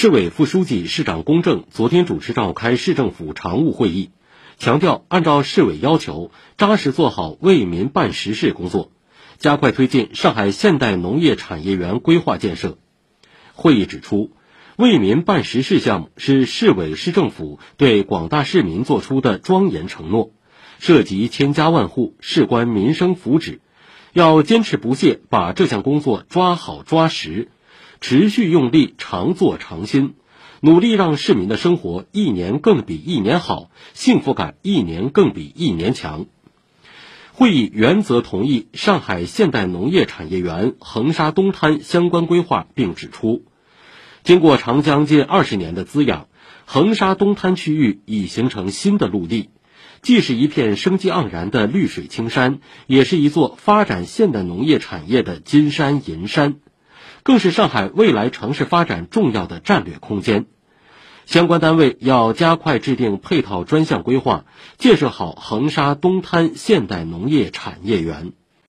市委副书记、市长龚正昨天主持召开市政府常务会议，强调按照市委要求，扎实做好为民办实事工作，加快推进上海现代农业产业园规划建设。会议指出，为民办实事项目是市委市政府对广大市民作出的庄严承诺，涉及千家万户，事关民生福祉，要坚持不懈把这项工作抓好抓实。持续用力，常做常新，努力让市民的生活一年更比一年好，幸福感一年更比一年强。会议原则同意上海现代农业产业园横沙东滩相关规划，并指出，经过长江近二十年的滋养，横沙东滩区域已形成新的陆地，既是一片生机盎然的绿水青山，也是一座发展现代农业产业的金山银山。更是上海未来城市发展重要的战略空间，相关单位要加快制定配套专项规划，建设好横沙东滩现代农业产业园。